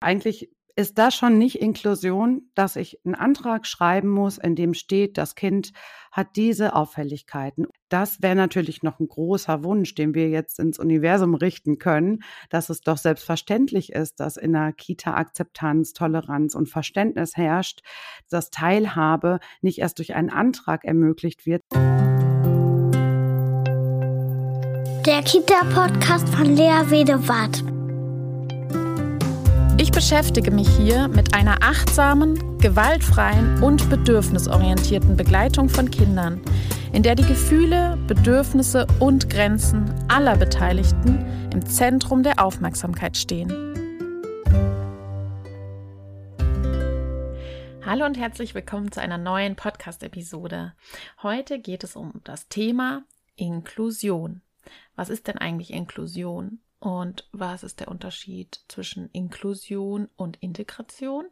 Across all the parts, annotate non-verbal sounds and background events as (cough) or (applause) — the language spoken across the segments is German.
Eigentlich ist das schon nicht Inklusion, dass ich einen Antrag schreiben muss, in dem steht, das Kind hat diese Auffälligkeiten. Das wäre natürlich noch ein großer Wunsch, den wir jetzt ins Universum richten können, dass es doch selbstverständlich ist, dass in der Kita Akzeptanz, Toleranz und Verständnis herrscht, dass Teilhabe nicht erst durch einen Antrag ermöglicht wird. Der Kita-Podcast von Lea Wedewart. Ich beschäftige mich hier mit einer achtsamen, gewaltfreien und bedürfnisorientierten Begleitung von Kindern, in der die Gefühle, Bedürfnisse und Grenzen aller Beteiligten im Zentrum der Aufmerksamkeit stehen. Hallo und herzlich willkommen zu einer neuen Podcast-Episode. Heute geht es um das Thema Inklusion. Was ist denn eigentlich Inklusion? Und was ist der Unterschied zwischen Inklusion und Integration?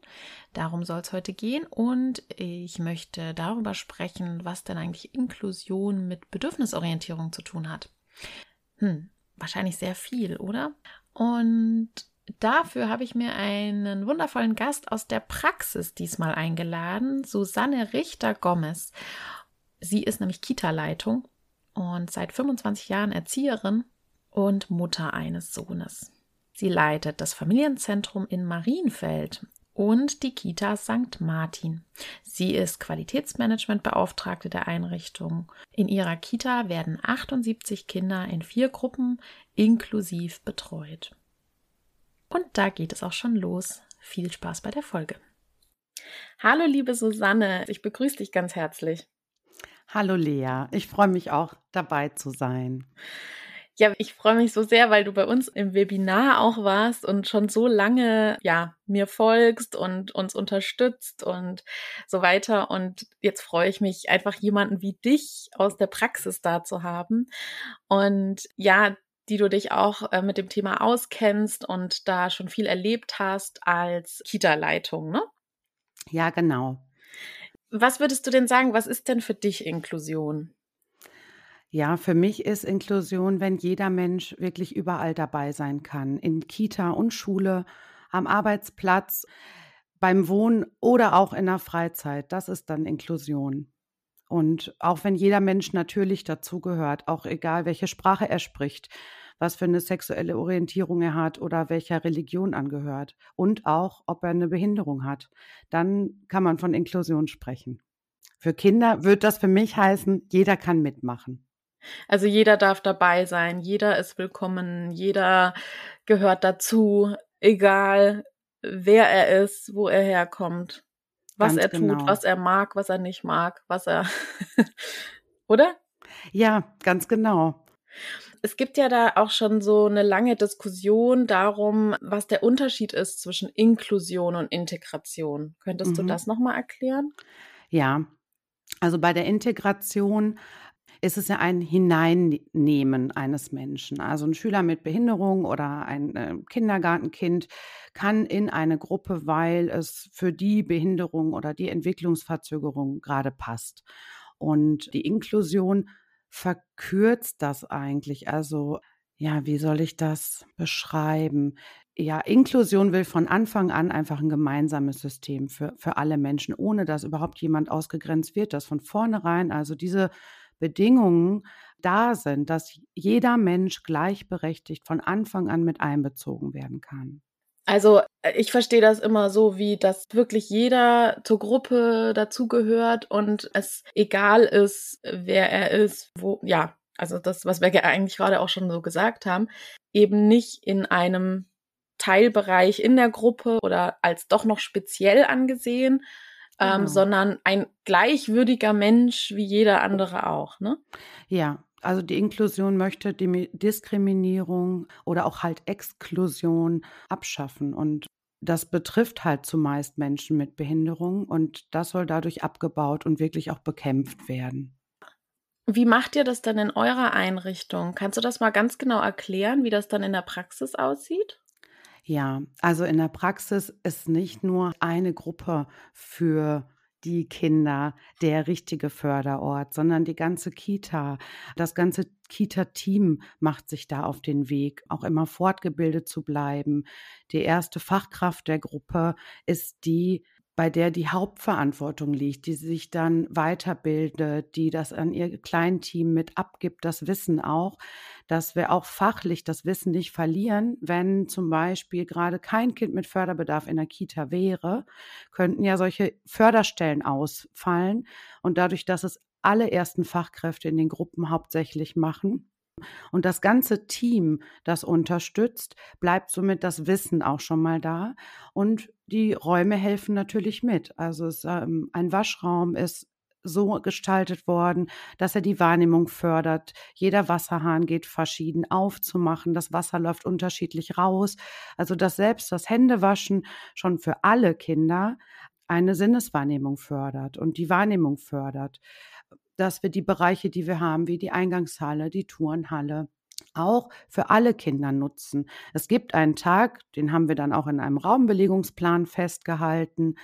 Darum soll es heute gehen. Und ich möchte darüber sprechen, was denn eigentlich Inklusion mit Bedürfnisorientierung zu tun hat. Hm, wahrscheinlich sehr viel, oder? Und dafür habe ich mir einen wundervollen Gast aus der Praxis diesmal eingeladen, Susanne Richter-Gomez. Sie ist nämlich Kita-Leitung und seit 25 Jahren Erzieherin und Mutter eines Sohnes. Sie leitet das Familienzentrum in Marienfeld und die Kita St. Martin. Sie ist Qualitätsmanagementbeauftragte der Einrichtung. In ihrer Kita werden 78 Kinder in vier Gruppen inklusiv betreut. Und da geht es auch schon los. Viel Spaß bei der Folge. Hallo, liebe Susanne, ich begrüße dich ganz herzlich. Hallo Lea, ich freue mich auch dabei zu sein. Ja, ich freue mich so sehr, weil du bei uns im Webinar auch warst und schon so lange, ja, mir folgst und uns unterstützt und so weiter. Und jetzt freue ich mich einfach jemanden wie dich aus der Praxis da zu haben. Und ja, die du dich auch äh, mit dem Thema auskennst und da schon viel erlebt hast als Kita-Leitung, ne? Ja, genau. Was würdest du denn sagen, was ist denn für dich Inklusion? Ja, für mich ist Inklusion, wenn jeder Mensch wirklich überall dabei sein kann, in Kita und Schule, am Arbeitsplatz, beim Wohnen oder auch in der Freizeit. Das ist dann Inklusion. Und auch wenn jeder Mensch natürlich dazugehört, auch egal welche Sprache er spricht, was für eine sexuelle Orientierung er hat oder welcher Religion angehört und auch, ob er eine Behinderung hat, dann kann man von Inklusion sprechen. Für Kinder wird das für mich heißen, jeder kann mitmachen. Also jeder darf dabei sein, jeder ist willkommen, jeder gehört dazu, egal wer er ist, wo er herkommt, was Ganz er genau. tut, was er mag, was er nicht mag, was er, (laughs) oder? Ja, ganz genau. Es gibt ja da auch schon so eine lange Diskussion darum, was der Unterschied ist zwischen Inklusion und Integration. Könntest mhm. du das nochmal erklären? Ja, also bei der Integration ist es ja ein Hineinnehmen eines Menschen. Also ein Schüler mit Behinderung oder ein äh, Kindergartenkind kann in eine Gruppe, weil es für die Behinderung oder die Entwicklungsverzögerung gerade passt. Und die Inklusion verkürzt das eigentlich. Also ja, wie soll ich das beschreiben? Ja, Inklusion will von Anfang an einfach ein gemeinsames System für, für alle Menschen, ohne dass überhaupt jemand ausgegrenzt wird, dass von vornherein also diese Bedingungen da sind, dass jeder Mensch gleichberechtigt von Anfang an mit einbezogen werden kann. Also äh, ich verstehe das immer so, wie dass wirklich jeder zur Gruppe dazugehört und es egal ist, wer er ist, wo, ja, also das, was wir eigentlich gerade auch schon so gesagt haben, eben nicht in einem Teilbereich in der Gruppe oder als doch noch speziell angesehen, ähm, genau. sondern ein gleichwürdiger Mensch wie jeder andere auch, ne? Ja, also die Inklusion möchte die Diskriminierung oder auch halt Exklusion abschaffen und das betrifft halt zumeist Menschen mit Behinderung und das soll dadurch abgebaut und wirklich auch bekämpft werden. Wie macht ihr das dann in eurer Einrichtung? Kannst du das mal ganz genau erklären, wie das dann in der Praxis aussieht? Ja, also in der Praxis ist nicht nur eine Gruppe für die Kinder der richtige Förderort, sondern die ganze Kita, das ganze Kita-Team macht sich da auf den Weg, auch immer fortgebildet zu bleiben. Die erste Fachkraft der Gruppe ist die, bei der die Hauptverantwortung liegt, die sich dann weiterbildet, die das an ihr Kleinteam mit abgibt, das Wissen auch, dass wir auch fachlich das Wissen nicht verlieren. Wenn zum Beispiel gerade kein Kind mit Förderbedarf in der Kita wäre, könnten ja solche Förderstellen ausfallen. Und dadurch, dass es alle ersten Fachkräfte in den Gruppen hauptsächlich machen, und das ganze Team, das unterstützt, bleibt somit das Wissen auch schon mal da. Und die Räume helfen natürlich mit. Also es, ähm, ein Waschraum ist so gestaltet worden, dass er die Wahrnehmung fördert. Jeder Wasserhahn geht verschieden aufzumachen. Das Wasser läuft unterschiedlich raus. Also dass selbst das Händewaschen schon für alle Kinder eine Sinneswahrnehmung fördert und die Wahrnehmung fördert dass wir die Bereiche, die wir haben, wie die Eingangshalle, die Turnhalle, auch für alle Kinder nutzen. Es gibt einen Tag, den haben wir dann auch in einem Raumbelegungsplan festgehalten.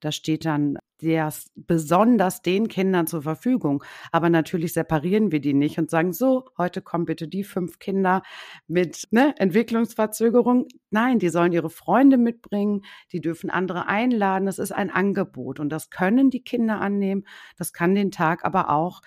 Da steht dann der besonders den Kindern zur Verfügung. Aber natürlich separieren wir die nicht und sagen, so, heute kommen bitte die fünf Kinder mit ne, Entwicklungsverzögerung. Nein, die sollen ihre Freunde mitbringen, die dürfen andere einladen. Das ist ein Angebot und das können die Kinder annehmen. Das kann den Tag aber auch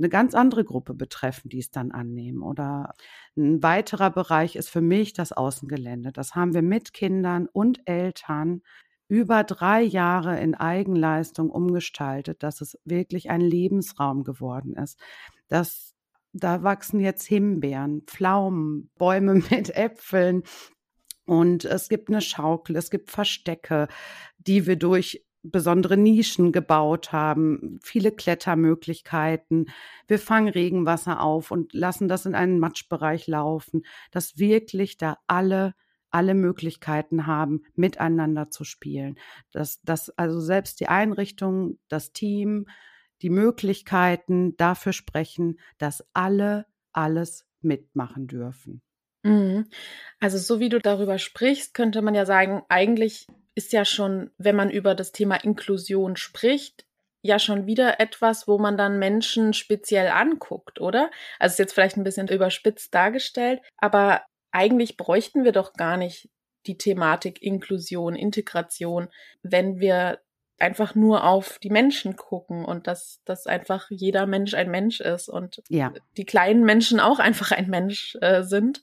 eine ganz andere Gruppe betreffen, die es dann annehmen. Oder ein weiterer Bereich ist für mich das Außengelände. Das haben wir mit Kindern und Eltern über drei Jahre in Eigenleistung umgestaltet, dass es wirklich ein Lebensraum geworden ist. Das, da wachsen jetzt Himbeeren, Pflaumen, Bäume (laughs) mit Äpfeln. Und es gibt eine Schaukel, es gibt Verstecke, die wir durch besondere Nischen gebaut haben, viele Klettermöglichkeiten. Wir fangen Regenwasser auf und lassen das in einen Matschbereich laufen, dass wirklich da alle alle Möglichkeiten haben, miteinander zu spielen. Dass, dass also selbst die Einrichtung, das Team, die Möglichkeiten dafür sprechen, dass alle alles mitmachen dürfen. Mhm. Also so wie du darüber sprichst, könnte man ja sagen, eigentlich ist ja schon, wenn man über das Thema Inklusion spricht, ja schon wieder etwas, wo man dann Menschen speziell anguckt, oder? Also ist jetzt vielleicht ein bisschen überspitzt dargestellt, aber eigentlich bräuchten wir doch gar nicht die Thematik Inklusion, Integration, wenn wir einfach nur auf die Menschen gucken und dass, dass einfach jeder Mensch ein Mensch ist und ja. die kleinen Menschen auch einfach ein Mensch äh, sind.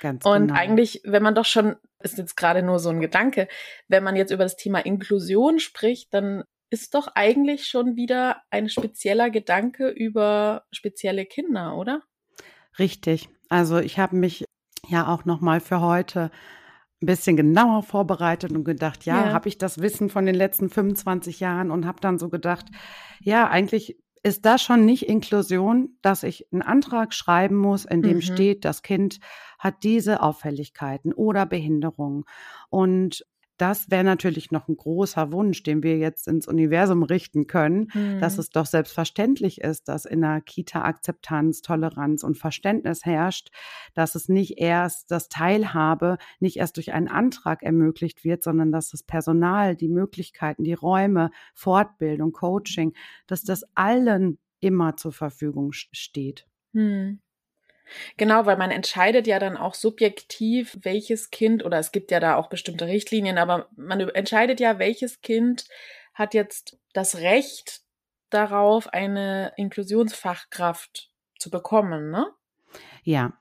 Ganz und genau. eigentlich, wenn man doch schon, ist jetzt gerade nur so ein Gedanke, wenn man jetzt über das Thema Inklusion spricht, dann ist doch eigentlich schon wieder ein spezieller Gedanke über spezielle Kinder, oder? Richtig. Also ich habe mich ja auch nochmal für heute ein bisschen genauer vorbereitet und gedacht, ja, ja. habe ich das Wissen von den letzten 25 Jahren und habe dann so gedacht, ja, eigentlich ist das schon nicht Inklusion, dass ich einen Antrag schreiben muss, in dem mhm. steht, das Kind hat diese Auffälligkeiten oder Behinderungen. Und das wäre natürlich noch ein großer Wunsch, den wir jetzt ins Universum richten können, mhm. dass es doch selbstverständlich ist, dass in der Kita Akzeptanz, Toleranz und Verständnis herrscht, dass es nicht erst das Teilhabe nicht erst durch einen Antrag ermöglicht wird, sondern dass das Personal, die Möglichkeiten, die Räume, Fortbildung, Coaching, dass das allen immer zur Verfügung steht. Mhm. Genau, weil man entscheidet ja dann auch subjektiv, welches Kind, oder es gibt ja da auch bestimmte Richtlinien, aber man entscheidet ja, welches Kind hat jetzt das Recht darauf, eine Inklusionsfachkraft zu bekommen, ne? Ja,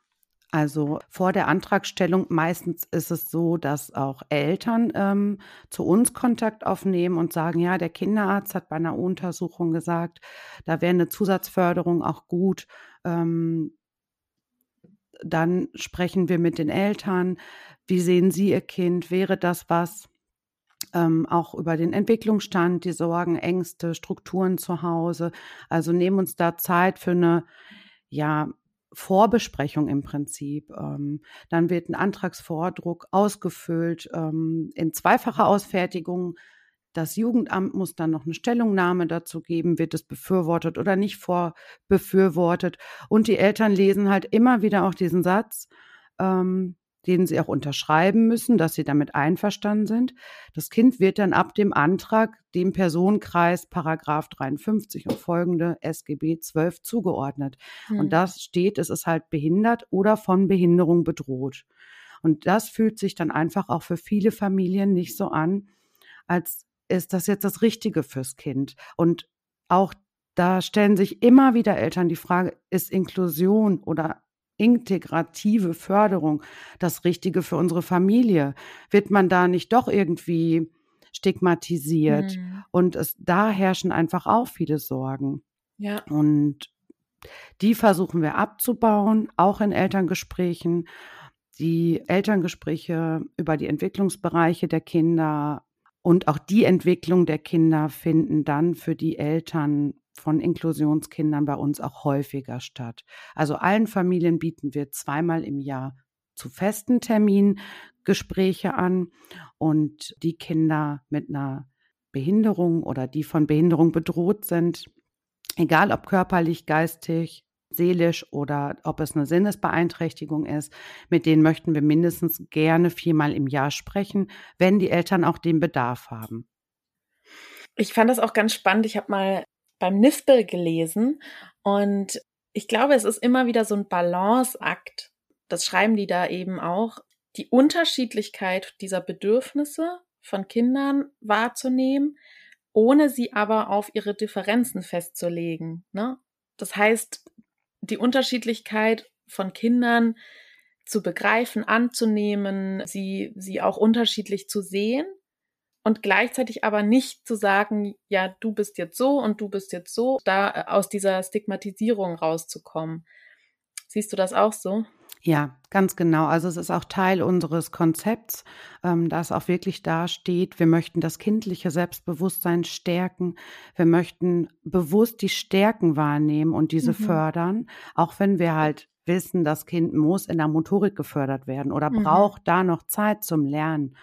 also vor der Antragstellung meistens ist es so, dass auch Eltern ähm, zu uns Kontakt aufnehmen und sagen, ja, der Kinderarzt hat bei einer Untersuchung gesagt, da wäre eine Zusatzförderung auch gut. Ähm, dann sprechen wir mit den Eltern. Wie sehen Sie Ihr Kind? Wäre das was? Ähm, auch über den Entwicklungsstand, die Sorgen, Ängste, Strukturen zu Hause. Also nehmen uns da Zeit für eine, ja, Vorbesprechung im Prinzip. Ähm, dann wird ein Antragsvordruck ausgefüllt ähm, in zweifacher Ausfertigung das Jugendamt muss dann noch eine Stellungnahme dazu geben, wird es befürwortet oder nicht vorbefürwortet. Und die Eltern lesen halt immer wieder auch diesen Satz, ähm, den sie auch unterschreiben müssen, dass sie damit einverstanden sind. Das Kind wird dann ab dem Antrag dem Personenkreis Paragraph 53 und folgende SGB 12 zugeordnet. Mhm. Und das steht, es ist halt behindert oder von Behinderung bedroht. Und das fühlt sich dann einfach auch für viele Familien nicht so an, als ist das jetzt das Richtige fürs Kind. Und auch da stellen sich immer wieder Eltern die Frage, ist Inklusion oder integrative Förderung das Richtige für unsere Familie? Wird man da nicht doch irgendwie stigmatisiert? Mhm. Und es, da herrschen einfach auch viele Sorgen. Ja. Und die versuchen wir abzubauen, auch in Elterngesprächen. Die Elterngespräche über die Entwicklungsbereiche der Kinder und auch die Entwicklung der Kinder finden dann für die Eltern von Inklusionskindern bei uns auch häufiger statt. Also allen Familien bieten wir zweimal im Jahr zu festen Terminen Gespräche an und die Kinder mit einer Behinderung oder die von Behinderung bedroht sind, egal ob körperlich, geistig, seelisch oder ob es eine Sinnesbeeinträchtigung ist, mit denen möchten wir mindestens gerne viermal im Jahr sprechen, wenn die Eltern auch den Bedarf haben. Ich fand das auch ganz spannend. Ich habe mal beim Nispel gelesen und ich glaube, es ist immer wieder so ein Balanceakt. Das schreiben die da eben auch, die Unterschiedlichkeit dieser Bedürfnisse von Kindern wahrzunehmen, ohne sie aber auf ihre Differenzen festzulegen. Ne? Das heißt, die Unterschiedlichkeit von Kindern zu begreifen, anzunehmen, sie, sie auch unterschiedlich zu sehen und gleichzeitig aber nicht zu sagen, ja, du bist jetzt so und du bist jetzt so, da äh, aus dieser Stigmatisierung rauszukommen. Siehst du das auch so? Ja, ganz genau. Also es ist auch Teil unseres Konzepts, ähm, dass auch wirklich da steht, wir möchten das kindliche Selbstbewusstsein stärken. Wir möchten bewusst die Stärken wahrnehmen und diese mhm. fördern, auch wenn wir halt wissen, das Kind muss in der Motorik gefördert werden oder mhm. braucht da noch Zeit zum Lernen.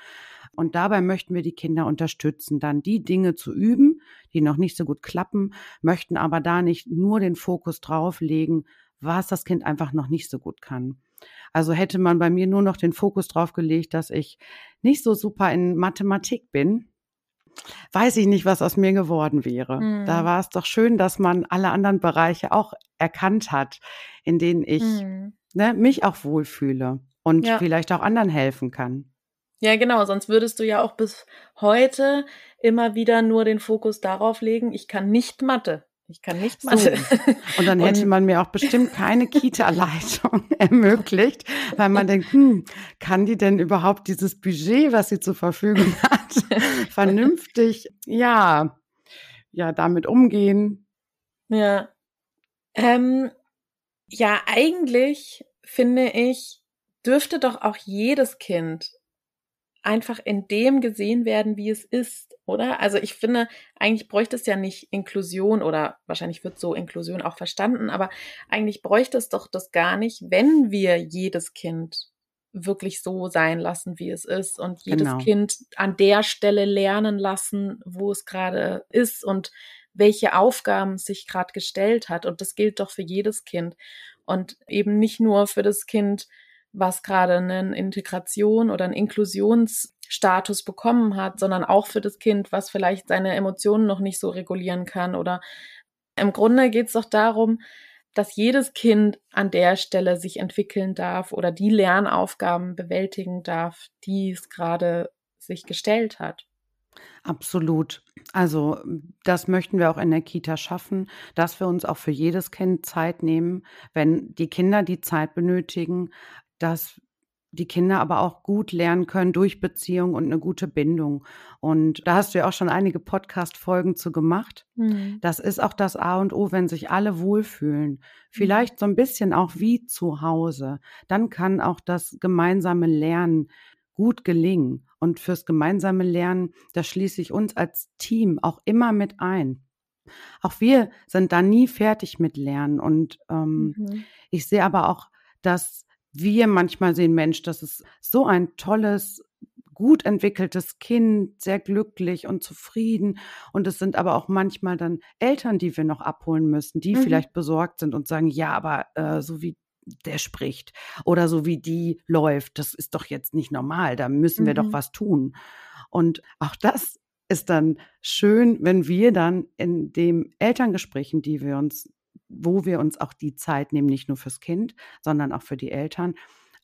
Und dabei möchten wir die Kinder unterstützen, dann die Dinge zu üben, die noch nicht so gut klappen, möchten aber da nicht nur den Fokus drauf legen, was das Kind einfach noch nicht so gut kann. Also hätte man bei mir nur noch den Fokus drauf gelegt, dass ich nicht so super in Mathematik bin, weiß ich nicht, was aus mir geworden wäre. Mhm. Da war es doch schön, dass man alle anderen Bereiche auch erkannt hat, in denen ich mhm. ne, mich auch wohlfühle und ja. vielleicht auch anderen helfen kann. Ja, genau, sonst würdest du ja auch bis heute immer wieder nur den Fokus darauf legen, ich kann nicht Mathe. Ich kann nicht Mathe. So. Und dann hätte man mir auch bestimmt keine Kita-Leitung (laughs) ermöglicht, weil man denkt, hm, kann die denn überhaupt dieses Budget, was sie zur Verfügung (laughs) hat, vernünftig, ja, ja, damit umgehen? Ja. Ähm, ja, eigentlich finde ich, dürfte doch auch jedes Kind einfach in dem gesehen werden, wie es ist, oder? Also ich finde, eigentlich bräuchte es ja nicht Inklusion oder wahrscheinlich wird so Inklusion auch verstanden, aber eigentlich bräuchte es doch das gar nicht, wenn wir jedes Kind wirklich so sein lassen, wie es ist und jedes genau. Kind an der Stelle lernen lassen, wo es gerade ist und welche Aufgaben sich gerade gestellt hat. Und das gilt doch für jedes Kind und eben nicht nur für das Kind, was gerade einen Integration oder einen Inklusionsstatus bekommen hat, sondern auch für das Kind, was vielleicht seine Emotionen noch nicht so regulieren kann. Oder im Grunde geht es doch darum, dass jedes Kind an der Stelle sich entwickeln darf oder die Lernaufgaben bewältigen darf, die es gerade sich gestellt hat. Absolut. Also das möchten wir auch in der Kita schaffen, dass wir uns auch für jedes Kind Zeit nehmen, wenn die Kinder die Zeit benötigen, dass die Kinder aber auch gut lernen können durch Beziehung und eine gute Bindung. Und da hast du ja auch schon einige Podcast-Folgen zu gemacht. Mhm. Das ist auch das A und O, wenn sich alle wohlfühlen. Mhm. Vielleicht so ein bisschen auch wie zu Hause. Dann kann auch das gemeinsame Lernen gut gelingen. Und fürs gemeinsame Lernen, da schließe ich uns als Team auch immer mit ein. Auch wir sind da nie fertig mit Lernen. Und ähm, mhm. ich sehe aber auch, dass wir manchmal sehen, Mensch, das ist so ein tolles, gut entwickeltes Kind, sehr glücklich und zufrieden. Und es sind aber auch manchmal dann Eltern, die wir noch abholen müssen, die mhm. vielleicht besorgt sind und sagen, ja, aber äh, so wie der spricht oder so wie die läuft, das ist doch jetzt nicht normal, da müssen wir mhm. doch was tun. Und auch das ist dann schön, wenn wir dann in dem Elterngesprächen, die wir uns, wo wir uns auch die Zeit nehmen, nicht nur fürs Kind, sondern auch für die Eltern,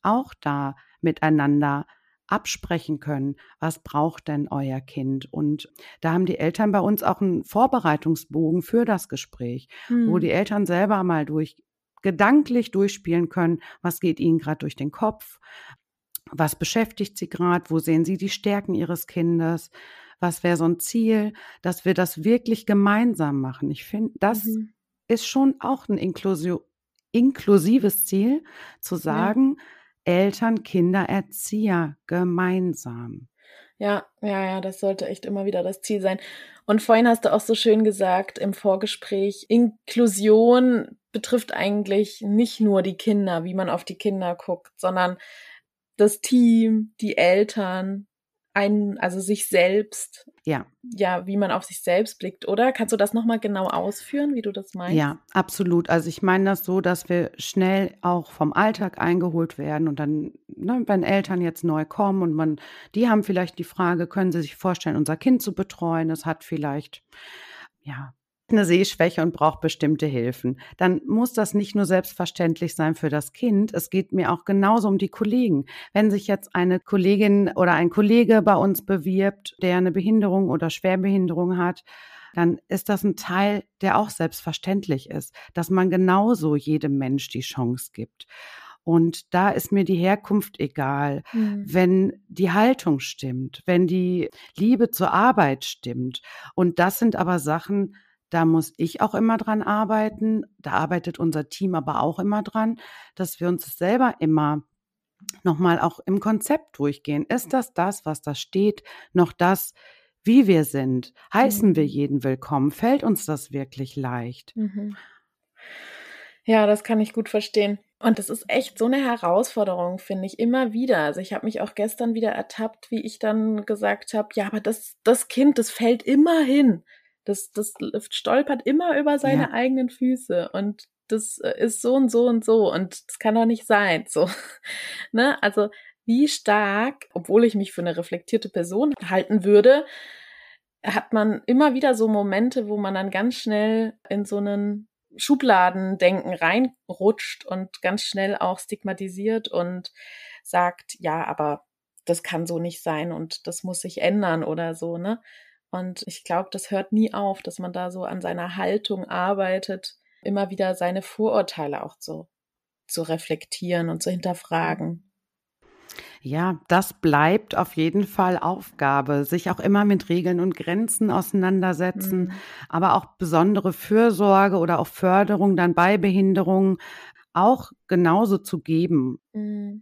auch da miteinander absprechen können, was braucht denn euer Kind? Und da haben die Eltern bei uns auch einen Vorbereitungsbogen für das Gespräch, hm. wo die Eltern selber mal durch gedanklich durchspielen können, was geht ihnen gerade durch den Kopf, was beschäftigt sie gerade, wo sehen sie die Stärken ihres Kindes, was wäre so ein Ziel, dass wir das wirklich gemeinsam machen. Ich finde, das mhm. Ist schon auch ein Inklusio inklusives Ziel, zu sagen, ja Eltern, Kinder, Erzieher gemeinsam. Ja, ja, ja, das sollte echt immer wieder das Ziel sein. Und vorhin hast du auch so schön gesagt im Vorgespräch, Inklusion betrifft eigentlich nicht nur die Kinder, wie man auf die Kinder guckt, sondern das Team, die Eltern, einen, also sich selbst. Ja. Ja, wie man auf sich selbst blickt, oder? Kannst du das nochmal genau ausführen, wie du das meinst? Ja, absolut. Also ich meine das so, dass wir schnell auch vom Alltag eingeholt werden und dann, ne, wenn Eltern jetzt neu kommen und man, die haben vielleicht die Frage, können sie sich vorstellen, unser Kind zu betreuen? Es hat vielleicht, ja, eine Sehschwäche und braucht bestimmte Hilfen, dann muss das nicht nur selbstverständlich sein für das Kind, es geht mir auch genauso um die Kollegen. Wenn sich jetzt eine Kollegin oder ein Kollege bei uns bewirbt, der eine Behinderung oder Schwerbehinderung hat, dann ist das ein Teil, der auch selbstverständlich ist, dass man genauso jedem Mensch die Chance gibt. Und da ist mir die Herkunft egal, mhm. wenn die Haltung stimmt, wenn die Liebe zur Arbeit stimmt. Und das sind aber Sachen, da muss ich auch immer dran arbeiten. Da arbeitet unser Team aber auch immer dran, dass wir uns selber immer nochmal auch im Konzept durchgehen. Ist das das, was da steht, noch das, wie wir sind? Heißen mhm. wir jeden willkommen? Fällt uns das wirklich leicht? Mhm. Ja, das kann ich gut verstehen. Und das ist echt so eine Herausforderung, finde ich, immer wieder. Also ich habe mich auch gestern wieder ertappt, wie ich dann gesagt habe, ja, aber das, das Kind, das fällt immer hin. Das, das stolpert immer über seine ja. eigenen Füße und das äh, ist so und so und so und das kann doch nicht sein. So, (laughs) ne? Also wie stark, obwohl ich mich für eine reflektierte Person halten würde, hat man immer wieder so Momente, wo man dann ganz schnell in so einen Schubladendenken reinrutscht und ganz schnell auch stigmatisiert und sagt, ja, aber das kann so nicht sein und das muss sich ändern oder so, ne? Und ich glaube, das hört nie auf, dass man da so an seiner Haltung arbeitet, immer wieder seine Vorurteile auch so zu reflektieren und zu hinterfragen. Ja, das bleibt auf jeden Fall Aufgabe, sich auch immer mit Regeln und Grenzen auseinandersetzen, mhm. aber auch besondere Fürsorge oder auch Förderung dann bei Behinderungen auch genauso zu geben. Mhm.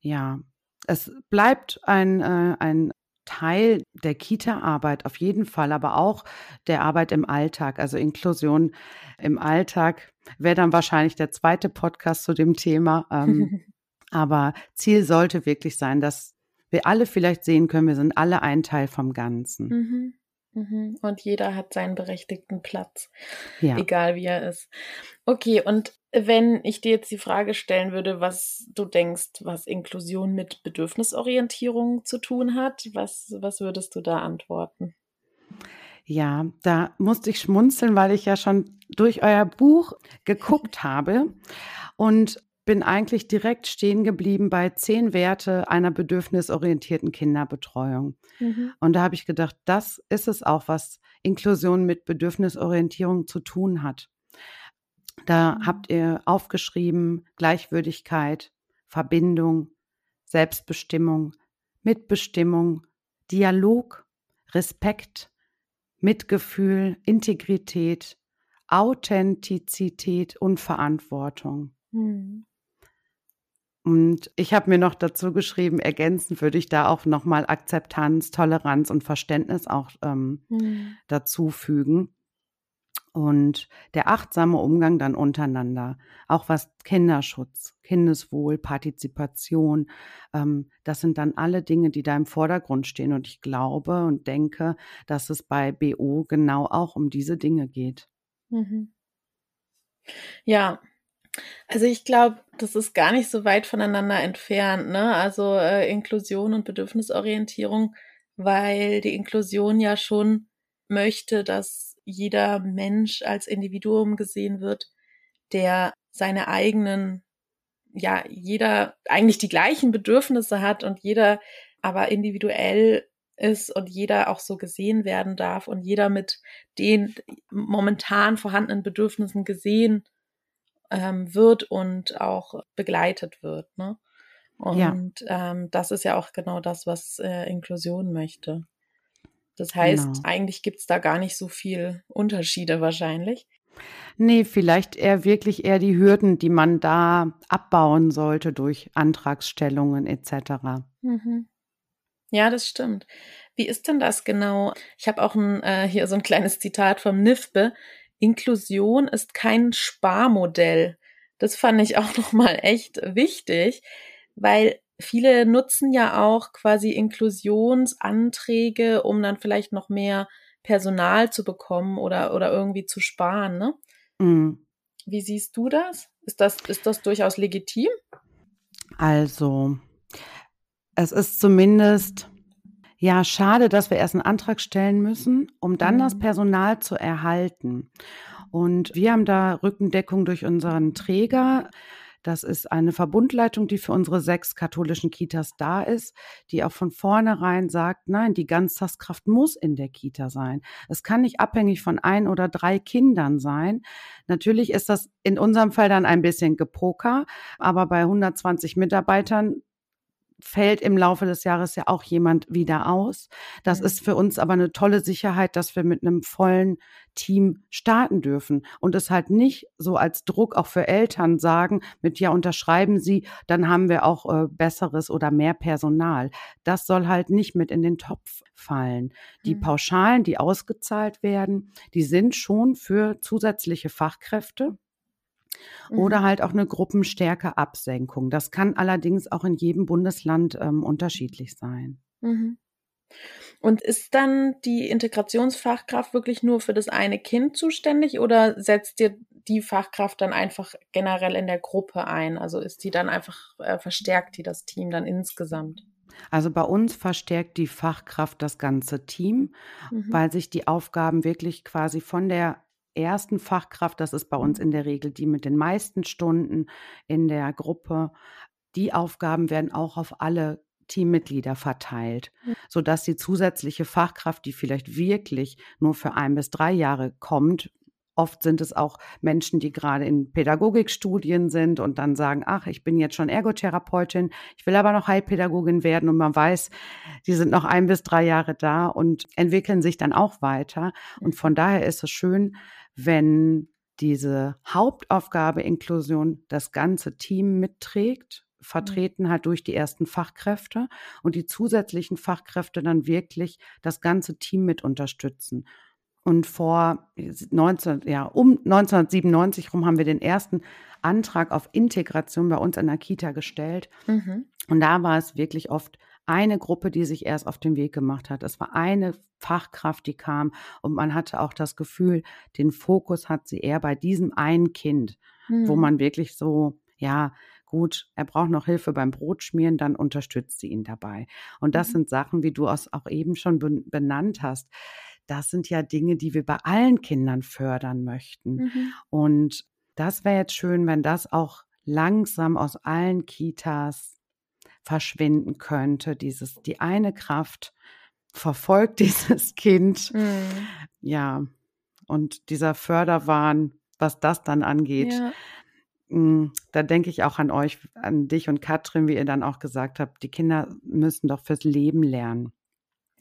Ja, es bleibt ein, äh, ein Teil der Kita-Arbeit auf jeden Fall, aber auch der Arbeit im Alltag. Also Inklusion im Alltag wäre dann wahrscheinlich der zweite Podcast zu dem Thema. Ähm, (laughs) aber Ziel sollte wirklich sein, dass wir alle vielleicht sehen können, wir sind alle ein Teil vom Ganzen. Mhm. Mhm. Und jeder hat seinen berechtigten Platz, ja. egal wie er ist. Okay, und wenn ich dir jetzt die Frage stellen würde, was du denkst, was Inklusion mit Bedürfnisorientierung zu tun hat, was, was würdest du da antworten? Ja, da musste ich schmunzeln, weil ich ja schon durch euer Buch geguckt habe und bin eigentlich direkt stehen geblieben bei zehn Werte einer bedürfnisorientierten Kinderbetreuung. Mhm. Und da habe ich gedacht, das ist es auch, was Inklusion mit Bedürfnisorientierung zu tun hat. Da mhm. habt ihr aufgeschrieben Gleichwürdigkeit, Verbindung, Selbstbestimmung, Mitbestimmung, Dialog, Respekt, Mitgefühl, Integrität, Authentizität und Verantwortung. Mhm. Und ich habe mir noch dazu geschrieben, ergänzend würde ich da auch nochmal Akzeptanz, Toleranz und Verständnis auch ähm, mhm. dazu fügen. Und der achtsame Umgang dann untereinander, auch was Kinderschutz, Kindeswohl, Partizipation, ähm, das sind dann alle Dinge, die da im Vordergrund stehen. Und ich glaube und denke, dass es bei BO genau auch um diese Dinge geht. Mhm. Ja, Also ich glaube, das ist gar nicht so weit voneinander entfernt, ne? Also äh, Inklusion und Bedürfnisorientierung, weil die Inklusion ja schon möchte, dass jeder Mensch als Individuum gesehen wird, der seine eigenen, ja, jeder eigentlich die gleichen Bedürfnisse hat und jeder aber individuell ist und jeder auch so gesehen werden darf und jeder mit den momentan vorhandenen Bedürfnissen gesehen ähm, wird und auch begleitet wird. Ne? Und ja. ähm, das ist ja auch genau das, was äh, Inklusion möchte. Das heißt, genau. eigentlich gibt es da gar nicht so viel Unterschiede wahrscheinlich. Nee, vielleicht eher wirklich eher die Hürden, die man da abbauen sollte durch Antragsstellungen etc. Mhm. Ja, das stimmt. Wie ist denn das genau? Ich habe auch ein, äh, hier so ein kleines Zitat vom NIFBE. Inklusion ist kein Sparmodell. Das fand ich auch (laughs) nochmal echt wichtig, weil viele nutzen ja auch quasi Inklusionsanträge, um dann vielleicht noch mehr Personal zu bekommen oder, oder irgendwie zu sparen, ne? Mhm. Wie siehst du das? Ist das, ist das durchaus legitim? Also, es ist zumindest ja schade, dass wir erst einen Antrag stellen müssen, um dann mhm. das Personal zu erhalten. Und wir haben da Rückendeckung durch unseren Träger. Das ist eine Verbundleitung, die für unsere sechs katholischen Kitas da ist, die auch von vornherein sagt, nein, die Ganztagskraft muss in der Kita sein. Es kann nicht abhängig von ein oder drei Kindern sein. Natürlich ist das in unserem Fall dann ein bisschen Gepoker, aber bei 120 Mitarbeitern fällt im Laufe des Jahres ja auch jemand wieder aus. Das mhm. ist für uns aber eine tolle Sicherheit, dass wir mit einem vollen Team starten dürfen und es halt nicht so als Druck auch für Eltern sagen, mit ja unterschreiben Sie, dann haben wir auch äh, besseres oder mehr Personal. Das soll halt nicht mit in den Topf fallen. Die mhm. Pauschalen, die ausgezahlt werden, die sind schon für zusätzliche Fachkräfte oder mhm. halt auch eine Gruppenstärke-Absenkung. Das kann allerdings auch in jedem Bundesland ähm, unterschiedlich sein. Mhm. Und ist dann die Integrationsfachkraft wirklich nur für das eine Kind zuständig oder setzt ihr die Fachkraft dann einfach generell in der Gruppe ein? Also ist die dann einfach, äh, verstärkt die das Team dann insgesamt? Also bei uns verstärkt die Fachkraft das ganze Team, mhm. weil sich die Aufgaben wirklich quasi von der ersten Fachkraft, das ist bei uns in der Regel die mit den meisten Stunden in der Gruppe, die Aufgaben werden auch auf alle Teammitglieder verteilt, sodass die zusätzliche Fachkraft, die vielleicht wirklich nur für ein bis drei Jahre kommt, Oft sind es auch Menschen, die gerade in Pädagogikstudien sind und dann sagen, ach, ich bin jetzt schon Ergotherapeutin, ich will aber noch Heilpädagogin werden und man weiß, die sind noch ein bis drei Jahre da und entwickeln sich dann auch weiter. Und von daher ist es schön, wenn diese Hauptaufgabe Inklusion das ganze Team mitträgt, vertreten halt durch die ersten Fachkräfte und die zusätzlichen Fachkräfte dann wirklich das ganze Team mit unterstützen. Und vor 19, ja, um 1997 rum haben wir den ersten Antrag auf Integration bei uns in der Kita gestellt. Mhm. Und da war es wirklich oft eine Gruppe, die sich erst auf den Weg gemacht hat. Es war eine Fachkraft, die kam und man hatte auch das Gefühl, den Fokus hat sie eher bei diesem einen Kind, mhm. wo man wirklich so, ja, gut, er braucht noch Hilfe beim Brotschmieren, dann unterstützt sie ihn dabei. Und das mhm. sind Sachen, wie du es auch eben schon benannt hast. Das sind ja Dinge, die wir bei allen Kindern fördern möchten. Mhm. Und das wäre jetzt schön, wenn das auch langsam aus allen Kitas verschwinden könnte. Dieses, die eine Kraft verfolgt (laughs) dieses Kind. Mhm. Ja, und dieser Förderwahn, was das dann angeht, ja. Hm, da denke ich auch an euch, an dich und Katrin, wie ihr dann auch gesagt habt, die Kinder müssen doch fürs Leben lernen.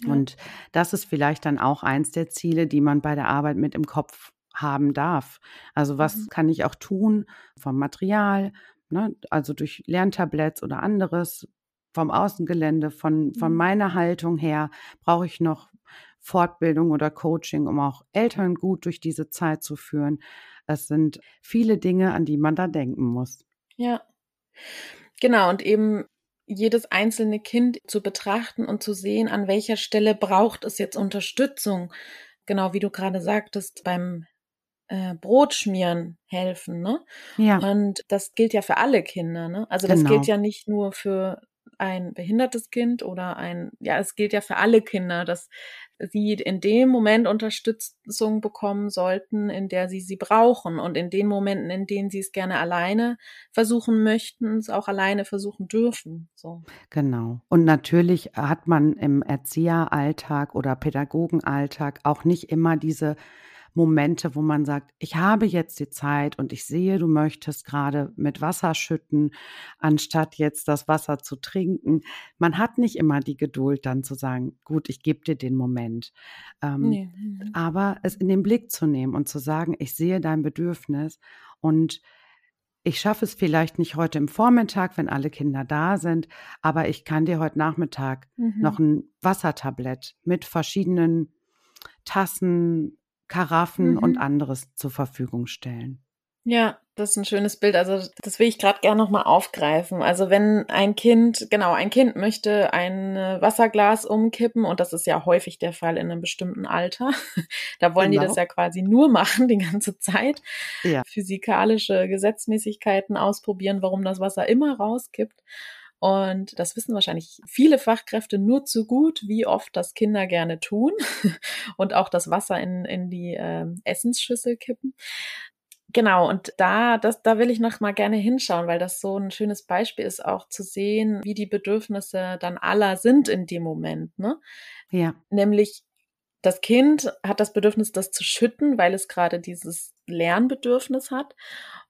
Ja. Und das ist vielleicht dann auch eins der Ziele, die man bei der Arbeit mit im Kopf haben darf. Also was mhm. kann ich auch tun vom Material, ne? also durch Lerntabletts oder anderes, vom Außengelände, von, von mhm. meiner Haltung her, brauche ich noch Fortbildung oder Coaching, um auch Eltern gut durch diese Zeit zu führen. Es sind viele Dinge, an die man da denken muss. Ja, genau. Und eben jedes einzelne Kind zu betrachten und zu sehen, an welcher Stelle braucht es jetzt Unterstützung. Genau wie du gerade sagtest, beim äh, Brot schmieren helfen, ne? Ja. Und das gilt ja für alle Kinder, ne? Also das gilt Genau. ja nicht nur für ein behindertes Kind oder ein, ja, es gilt ja für alle Kinder, dass sie in dem Moment Unterstützung bekommen sollten, in der sie sie brauchen und in den Momenten, in denen sie es gerne alleine versuchen möchten, es auch alleine versuchen dürfen. So. Genau. Und natürlich hat man im Erzieheralltag oder Pädagogenalltag auch nicht immer diese Momente, wo man sagt, ich habe jetzt die Zeit und ich sehe, du möchtest gerade mit Wasser schütten, anstatt jetzt das Wasser zu trinken. Man hat nicht immer die Geduld, dann zu sagen, gut, ich gebe dir den Moment. Ähm, Nee. Mhm. aber es in den Blick zu nehmen und zu sagen, ich sehe dein Bedürfnis und ich schaffe es vielleicht nicht heute im Vormittag, wenn alle Kinder da sind, aber ich kann dir heute Nachmittag Mhm. noch ein Wassertablett mit verschiedenen Tassen, Karaffen und Mhm. anderes zur Verfügung stellen. Ja, das ist ein schönes Bild. Also das will ich gerade gerne nochmal aufgreifen. Also wenn ein Kind, genau, ein Kind möchte ein äh, Wasserglas umkippen und das ist ja häufig der Fall in einem bestimmten Alter, (laughs) da wollen die das Genau. ja quasi nur machen die ganze Zeit. Ja. Physikalische Gesetzmäßigkeiten ausprobieren, warum das Wasser immer rauskippt. Und das wissen wahrscheinlich viele Fachkräfte nur zu gut, wie oft das Kinder gerne tun (laughs) und auch das Wasser in, in die ähm, Essensschüssel kippen. Genau, und da, das, da will ich noch mal gerne hinschauen, weil das so ein schönes Beispiel ist, auch zu sehen, wie die Bedürfnisse dann aller sind in dem Moment. Ne? Ja, Nämlich das Kind hat das Bedürfnis, das zu schütten, weil es gerade dieses Lernbedürfnis hat.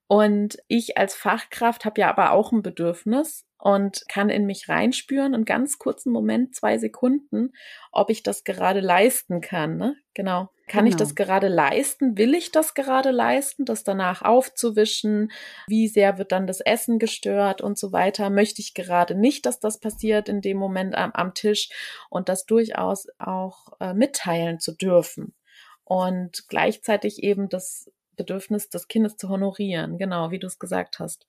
Und ich als Fachkraft habe ja aber auch ein Bedürfnis und kann in mich reinspüren, einen ganz kurzen Moment, zwei Sekunden, ob ich das gerade leisten kann. Ne? Genau. Kann ich Genau. das gerade leisten? Will ich das gerade leisten, das danach aufzuwischen? Wie sehr wird dann das Essen gestört und so weiter? Möchte ich gerade nicht, dass das passiert in dem Moment am, am Tisch und das durchaus auch äh, mitteilen zu dürfen und gleichzeitig eben das Bedürfnis des Kindes zu honorieren, genau wie du es gesagt hast.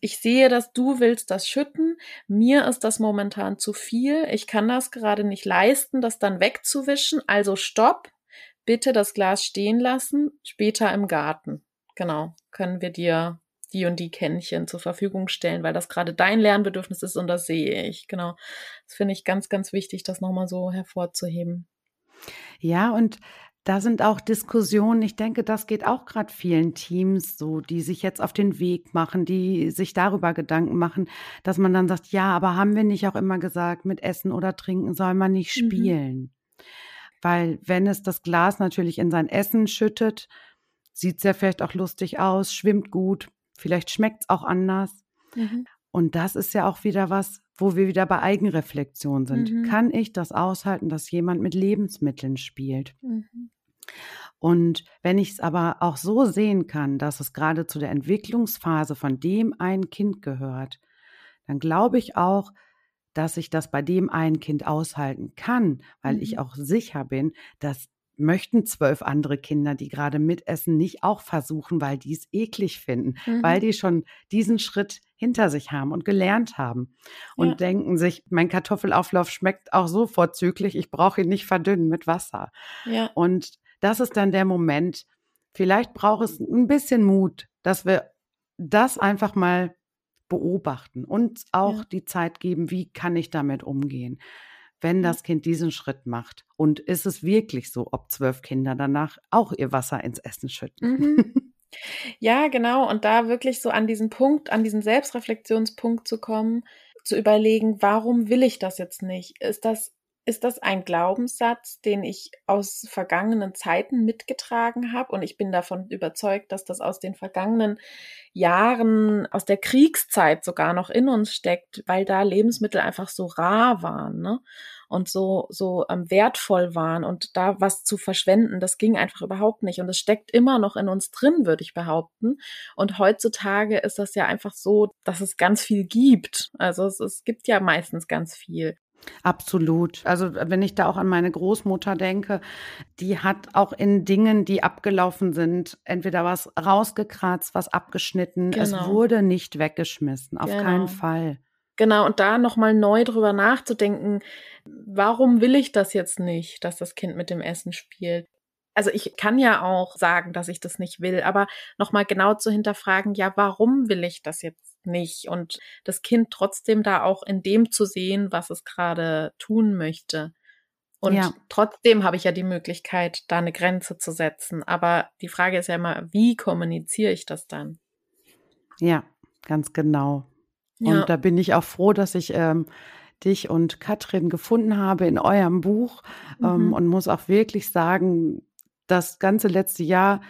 Ich sehe, dass du willst das schütten. Mir ist das momentan zu viel. Ich kann das gerade nicht leisten, das dann wegzuwischen. Also stopp. Bitte das Glas stehen lassen. Später im Garten. Genau. Können wir dir die und die Kännchen zur Verfügung stellen, weil das gerade dein Lernbedürfnis ist und das sehe ich. Genau. Das finde ich ganz, ganz wichtig, das nochmal so hervorzuheben. ja, und da sind auch Diskussionen. Ich denke, das geht auch gerade vielen Teams so, die sich jetzt auf den Weg machen, die sich darüber Gedanken machen, dass man dann sagt, ja, aber haben wir nicht auch immer gesagt, mit Essen oder Trinken soll man nicht Mhm. spielen? Weil wenn es das Glas natürlich in sein Essen schüttet, sieht es ja vielleicht auch lustig aus, schwimmt gut, vielleicht schmeckt es auch anders. Mhm. Und das ist ja auch wieder was, wo wir wieder bei Eigenreflexion sind. Mhm. Kann ich das aushalten, dass jemand mit Lebensmitteln spielt? Mhm. Und wenn ich es aber auch so sehen kann, dass es gerade zu der Entwicklungsphase von dem ein Kind gehört, dann glaube ich auch, dass ich das bei dem einen Kind aushalten kann, weil ich Mhm. auch sicher bin, dass möchten zwölf andere Kinder, die gerade mitessen, nicht auch versuchen, weil die es eklig finden, weil Mhm. die schon diesen Schritt hinter sich haben und gelernt haben und Ja. denken sich, mein Kartoffelauflauf schmeckt auch so vorzüglich, ich brauche ihn nicht verdünnen mit Wasser. Ja. Und das ist dann der Moment, vielleicht braucht es ein bisschen Mut, dass wir das einfach mal beobachten und auch Ja. die Zeit geben, wie kann ich damit umgehen, wenn Ja. das Kind diesen Schritt macht. Und ist es wirklich so, ob zwölf Kinder danach auch ihr Wasser ins Essen schütten? Mhm. (laughs) Ja, genau. Und da wirklich so an diesen Punkt, an diesen Selbstreflexionspunkt zu kommen, zu überlegen, warum will ich das jetzt nicht? Ist das, ist das ein Glaubenssatz, den ich aus vergangenen Zeiten mitgetragen habe? Und ich bin davon überzeugt, dass das aus den vergangenen Jahren, aus der Kriegszeit sogar noch in uns steckt, weil da Lebensmittel einfach so rar waren, ne? Und so, so ähm, wertvoll waren und da was zu verschwenden, das ging einfach überhaupt nicht. Und es steckt immer noch in uns drin, würde ich behaupten. Und heutzutage ist das ja einfach so, dass es ganz viel gibt. Also es, es gibt ja meistens ganz viel. Absolut. Also wenn ich da auch an meine Großmutter denke, die hat auch in Dingen, die abgelaufen sind, entweder was rausgekratzt, was abgeschnitten. Es Genau. wurde nicht weggeschmissen, auf Genau. keinen Fall. Genau, und da nochmal neu drüber nachzudenken, warum will ich das jetzt nicht, dass das Kind mit dem Essen spielt? also ich kann ja auch sagen, dass ich das nicht will, aber nochmal genau zu hinterfragen, ja, warum will ich das jetzt nicht? Und das Kind trotzdem da auch in dem zu sehen, was es gerade tun möchte. Und ja. trotzdem habe ich ja die Möglichkeit, da eine Grenze zu setzen. Aber die Frage ist ja immer, wie kommuniziere ich das dann? Ja, ganz genau. Ja. Und da bin ich auch froh, dass ich ähm, dich und Katrin gefunden habe in eurem Buch ähm, mhm. und muss auch wirklich sagen, das ganze letzte Jahr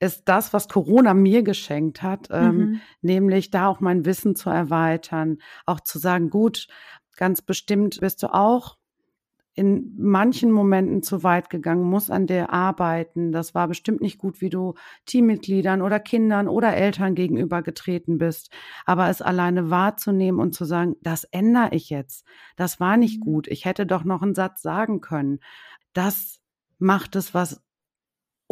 ist das, was Corona mir geschenkt hat, ähm, mhm. nämlich da auch mein Wissen zu erweitern, auch zu sagen, gut, ganz bestimmt bist du auch in manchen Momenten zu weit gegangen, muss an der arbeiten. Das war bestimmt nicht gut, wie du Teammitgliedern oder Kindern oder Eltern gegenüber getreten bist. Aber es alleine wahrzunehmen und zu sagen, das ändere ich jetzt. Das war nicht mhm. gut. Ich hätte doch noch einen Satz sagen können. Das macht es, was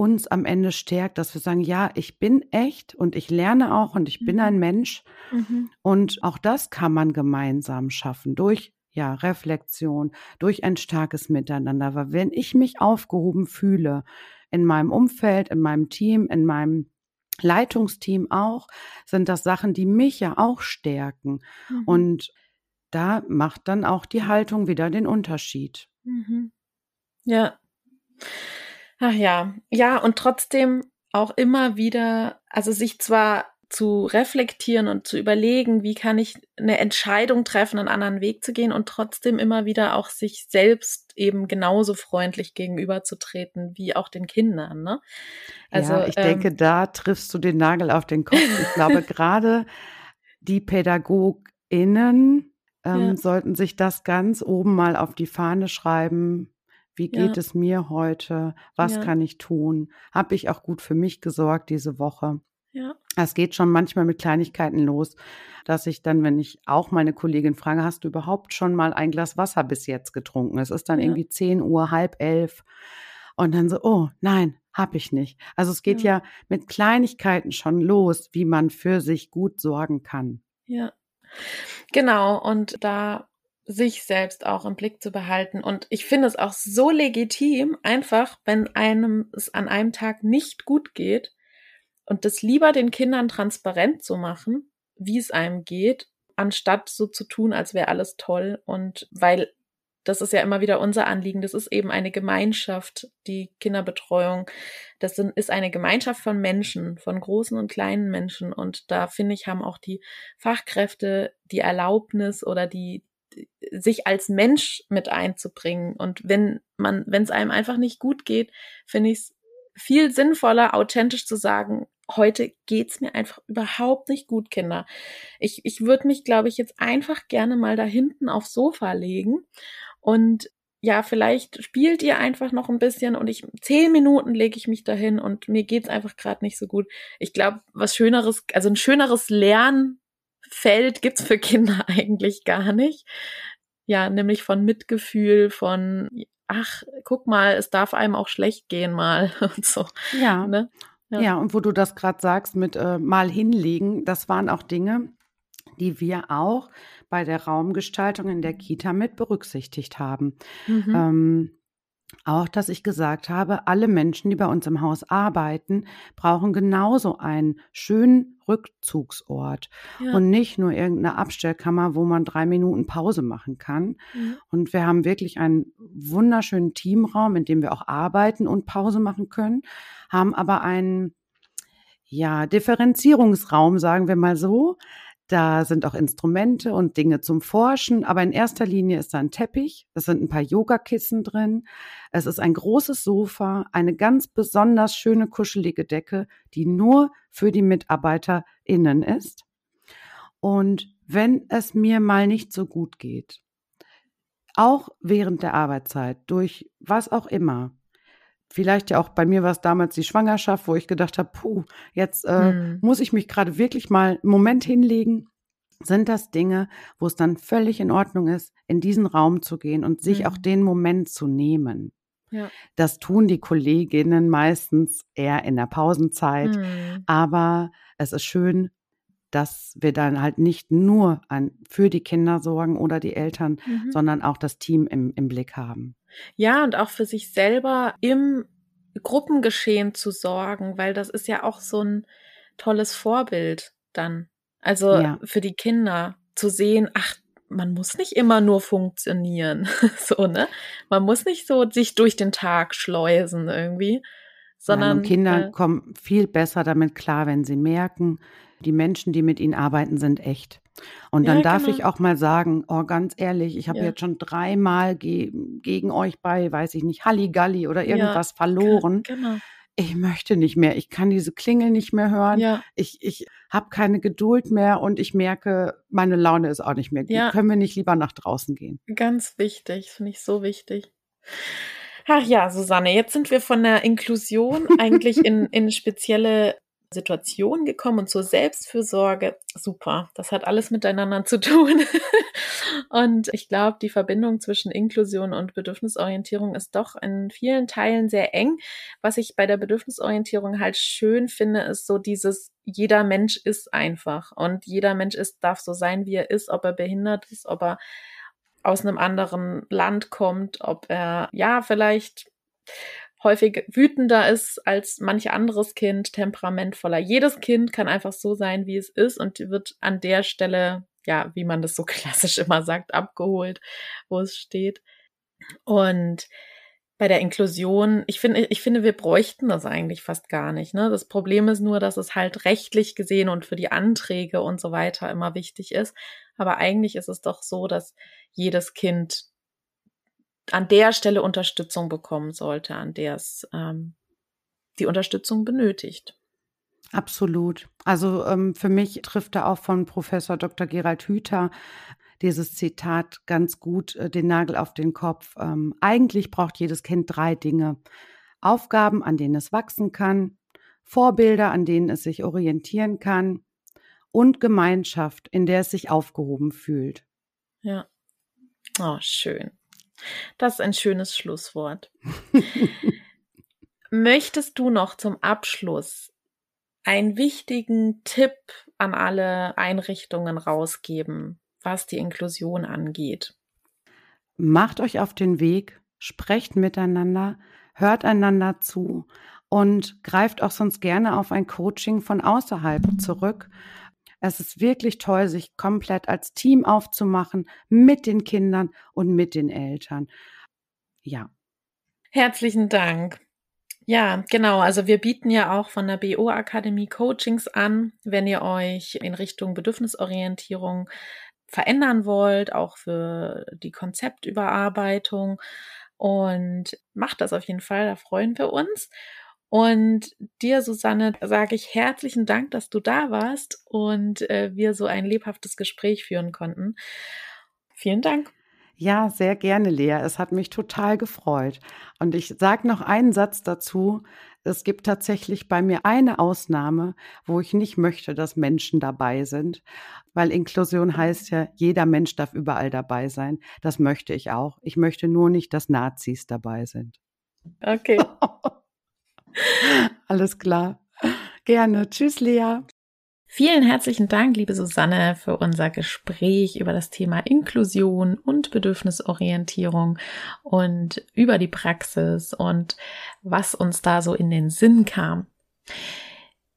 uns am Ende stärkt, dass wir sagen, ja, ich bin echt und ich lerne auch und ich bin mhm. ein Mensch. Mhm. Und auch das kann man gemeinsam schaffen durch ja, Reflexion, durch ein starkes Miteinander. Weil wenn ich mich aufgehoben fühle, in meinem Umfeld, in meinem Team, in meinem Leitungsteam auch, sind das Sachen, die mich ja auch stärken. Mhm. Und da macht dann auch die Haltung wieder den Unterschied. Mhm. Ja. Ach ja, ja, und trotzdem auch immer wieder, also sich zwar zu reflektieren und zu überlegen, wie kann ich eine Entscheidung treffen, einen anderen Weg zu gehen und trotzdem immer wieder auch sich selbst eben genauso freundlich gegenüberzutreten wie auch den Kindern. Ne? Also ja, ich ähm, denke, da triffst du den Nagel auf den Kopf. Ich glaube, (laughs) gerade die PädagogInnen ähm, ja. sollten sich das ganz oben mal auf die Fahne schreiben. Wie geht ja. es mir heute? Was ja. kann ich tun? Habe ich auch gut für mich gesorgt diese Woche? Ja. Es geht schon manchmal mit Kleinigkeiten los, dass ich dann, wenn ich auch meine Kollegin frage, hast du überhaupt schon mal ein Glas Wasser bis jetzt getrunken? Es ist dann ja. irgendwie 10 Uhr, halb elf. Und dann so, oh nein, hab ich nicht. Also es geht ja. ja mit Kleinigkeiten schon los, wie man für sich gut sorgen kann. Ja, genau. Und da sich selbst auch im Blick zu behalten. Und ich finde es auch so legitim, einfach, wenn einem es an einem Tag nicht gut geht, und das lieber den Kindern transparent zu machen, wie es einem geht, anstatt so zu tun, als wäre alles toll. Und weil das ist ja immer wieder unser Anliegen. Das ist eben eine Gemeinschaft, die Kinderbetreuung. Das ist eine Gemeinschaft von Menschen, von großen und kleinen Menschen. Und da finde ich, haben auch die Fachkräfte die Erlaubnis oder die, sich als Mensch mit einzubringen. Und wenn man, wenn es einem einfach nicht gut geht, finde ich es viel sinnvoller, authentisch zu sagen, heute geht's mir einfach überhaupt nicht gut, Kinder. Ich, ich würde mich, glaube ich, jetzt einfach gerne mal da hinten aufs Sofa legen und ja, vielleicht spielt ihr einfach noch ein bisschen und ich zehn Minuten lege ich mich dahin und mir geht's einfach gerade nicht so gut. Ich glaube, was schöneres, also ein schöneres Lernfeld gibt's für Kinder (laughs) eigentlich gar nicht. Ja, nämlich von Mitgefühl, von ach, guck mal, es darf einem auch schlecht gehen mal (laughs) und so. Ja. Ne? Ja. ja, und wo du das gerade sagst mit äh, mal hinlegen, das waren auch Dinge, die wir auch bei der Raumgestaltung in der Kita mit berücksichtigt haben. Mhm. Ähm, auch, dass ich gesagt habe, alle Menschen, die bei uns im Haus arbeiten, brauchen genauso einen schönen Rückzugsort ja. und nicht nur irgendeine Abstellkammer, wo man drei Minuten Pause machen kann. Mhm. Und wir haben wirklich einen wunderschönen Teamraum, in dem wir auch arbeiten und Pause machen können, haben aber einen ja, Differenzierungsraum, sagen wir mal so, da sind auch Instrumente und Dinge zum Forschen, aber in erster Linie ist da ein Teppich, es sind ein paar Yogakissen drin, es ist ein großes Sofa, eine ganz besonders schöne kuschelige Decke, die nur für die MitarbeiterInnen ist. Und wenn es mir mal nicht so gut geht, auch während der Arbeitszeit, durch was auch immer, vielleicht ja auch bei mir war es damals die Schwangerschaft, wo ich gedacht habe, puh, jetzt äh, hm. muss ich mich gerade wirklich mal einen Moment hinlegen. Sind das Dinge, wo es dann völlig in Ordnung ist, in diesen Raum zu gehen und sich hm. auch den Moment zu nehmen? Ja. Das tun die Kolleginnen meistens eher in der Pausenzeit. Hm. Aber es ist schön, dass wir dann halt nicht nur an, für die Kinder sorgen oder die Eltern, mhm. sondern auch das Team im, im Blick haben. Ja, und auch für sich selber im Gruppengeschehen zu sorgen, weil das ist ja auch so ein tolles Vorbild dann. Also ja. für die Kinder zu sehen, ach, man muss nicht immer nur funktionieren, (laughs) so, ne? Man muss nicht so sich durch den Tag schleusen irgendwie, sondern. Nein, Kinder äh, kommen viel besser damit klar, wenn sie merken, die Menschen, die mit ihnen arbeiten, sind echt. Und dann ja, darf genau. ich auch mal sagen, oh, ganz ehrlich, ich habe ja. jetzt schon dreimal ge gegen euch bei, weiß ich nicht, Halligalli oder irgendwas ja, verloren. Genau. Ich möchte nicht mehr. Ich kann diese Klingel nicht mehr hören. Ja. Ich, ich habe keine Geduld mehr und ich merke, meine Laune ist auch nicht mehr gut. Können wir nicht lieber nach draußen gehen? Ganz wichtig, finde ich so wichtig. Ach ja, Susanne, jetzt sind wir von der Inklusion eigentlich in, in spezielle Situation gekommen und zur Selbstfürsorge. Super, das hat alles miteinander zu tun. (laughs) und ich glaube, die Verbindung zwischen Inklusion und Bedürfnisorientierung ist doch in vielen Teilen sehr eng. Was ich bei der Bedürfnisorientierung halt schön finde, ist so dieses, jeder Mensch ist einfach und jeder Mensch ist, darf so sein, wie er ist, ob er behindert ist, ob er aus einem anderen Land kommt, ob er ja vielleicht häufig wütender ist als manch anderes Kind, temperamentvoller. Jedes Kind kann einfach so sein, wie es ist und wird an der Stelle, ja, wie man das so (laughs) klassisch immer sagt, abgeholt, wo es steht. Und bei der Inklusion, ich finde, ich finde, wir bräuchten das eigentlich fast gar nicht. Ne? Das Problem ist nur, dass es halt rechtlich gesehen und für die Anträge und so weiter immer wichtig ist. Aber eigentlich ist es doch so, dass jedes Kind an der Stelle Unterstützung bekommen sollte, an der es ähm, die Unterstützung benötigt. Absolut. Also ähm, für mich trifft da auch von Professor Dr. Gerald Hüther dieses Zitat ganz gut äh, den Nagel auf den Kopf. Ähm, eigentlich braucht jedes Kind drei Dinge. Aufgaben, an denen es wachsen kann, Vorbilder, an denen es sich orientieren kann und Gemeinschaft, in der es sich aufgehoben fühlt. Ja. Oh, schön. Das ist ein schönes Schlusswort. (laughs) Möchtest du noch zum Abschluss einen wichtigen Tipp an alle Einrichtungen rausgeben, was die Inklusion angeht? Macht euch auf den Weg, sprecht miteinander, hört einander zu und greift auch sonst gerne auf ein Coaching von außerhalb zurück es ist wirklich toll, sich komplett als Team aufzumachen mit den Kindern und mit den Eltern. Ja. Herzlichen Dank. Ja, genau. Also wir bieten ja auch von der BO Akademie Coachings an, wenn ihr euch in Richtung Bedürfnisorientierung verändern wollt, auch für die Konzeptüberarbeitung. Und macht das auf jeden Fall, da freuen wir uns. Und dir, Susanne, sage ich herzlichen Dank, dass du da warst und äh, wir so ein lebhaftes Gespräch führen konnten. Vielen Dank. Ja, sehr gerne, Lea. Es hat mich total gefreut. Und ich sage noch einen Satz dazu. Es gibt tatsächlich bei mir eine Ausnahme, wo ich nicht möchte, dass Menschen dabei sind, weil Inklusion heißt ja, jeder Mensch darf überall dabei sein. Das möchte ich auch. Ich möchte nur nicht, dass Nazis dabei sind. Okay. (laughs) Alles klar. Gerne. Tschüss, Lea. Vielen herzlichen Dank, liebe Susanne, für unser Gespräch über das Thema Inklusion und Bedürfnisorientierung und über die Praxis und was uns da so in den Sinn kam.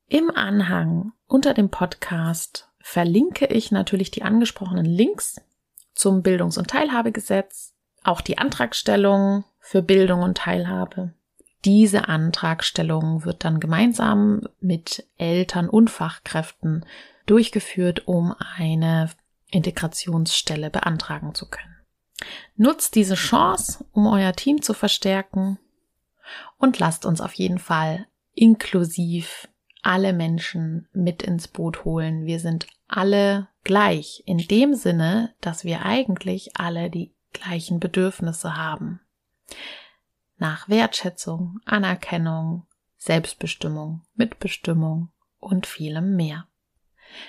Im Anhang unter dem Podcast verlinke ich natürlich die angesprochenen Links zum Bildungs- und Teilhabegesetz, auch die Antragstellung für Bildung und Teilhabe diese Antragstellung wird dann gemeinsam mit Eltern und Fachkräften durchgeführt, um eine Integrationsstelle beantragen zu können. Nutzt diese Chance, um euer Team zu verstärken und lasst uns auf jeden Fall inklusiv alle Menschen mit ins Boot holen. Wir sind alle gleich in dem Sinne, dass wir eigentlich alle die gleichen Bedürfnisse haben nach Wertschätzung, Anerkennung, Selbstbestimmung, Mitbestimmung und vielem mehr.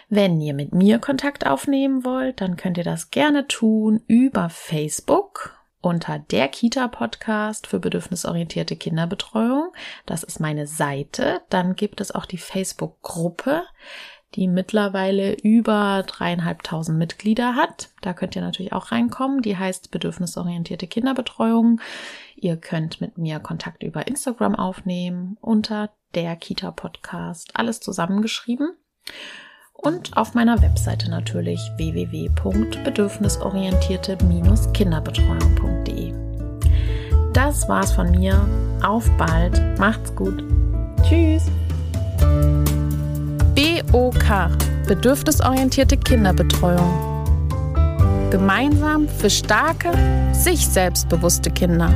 Wenn ihr mit mir Kontakt aufnehmen wollt, dann könnt ihr das gerne tun über Facebook unter der Kita Podcast für bedürfnisorientierte Kinderbetreuung. Das ist meine Seite. Dann gibt es auch die Facebook Gruppe, die mittlerweile über dreieinhalbtausend Mitglieder hat. Da könnt ihr natürlich auch reinkommen. Die heißt bedürfnisorientierte Kinderbetreuung. Ihr könnt mit mir Kontakt über Instagram aufnehmen unter der Kita Podcast, alles zusammengeschrieben. Und auf meiner Webseite natürlich www.bedürfnisorientierte-kinderbetreuung.de. Das war's von mir. Auf bald. Macht's gut. Tschüss. BOK Bedürfnisorientierte Kinderbetreuung. Gemeinsam für starke, sich selbstbewusste Kinder.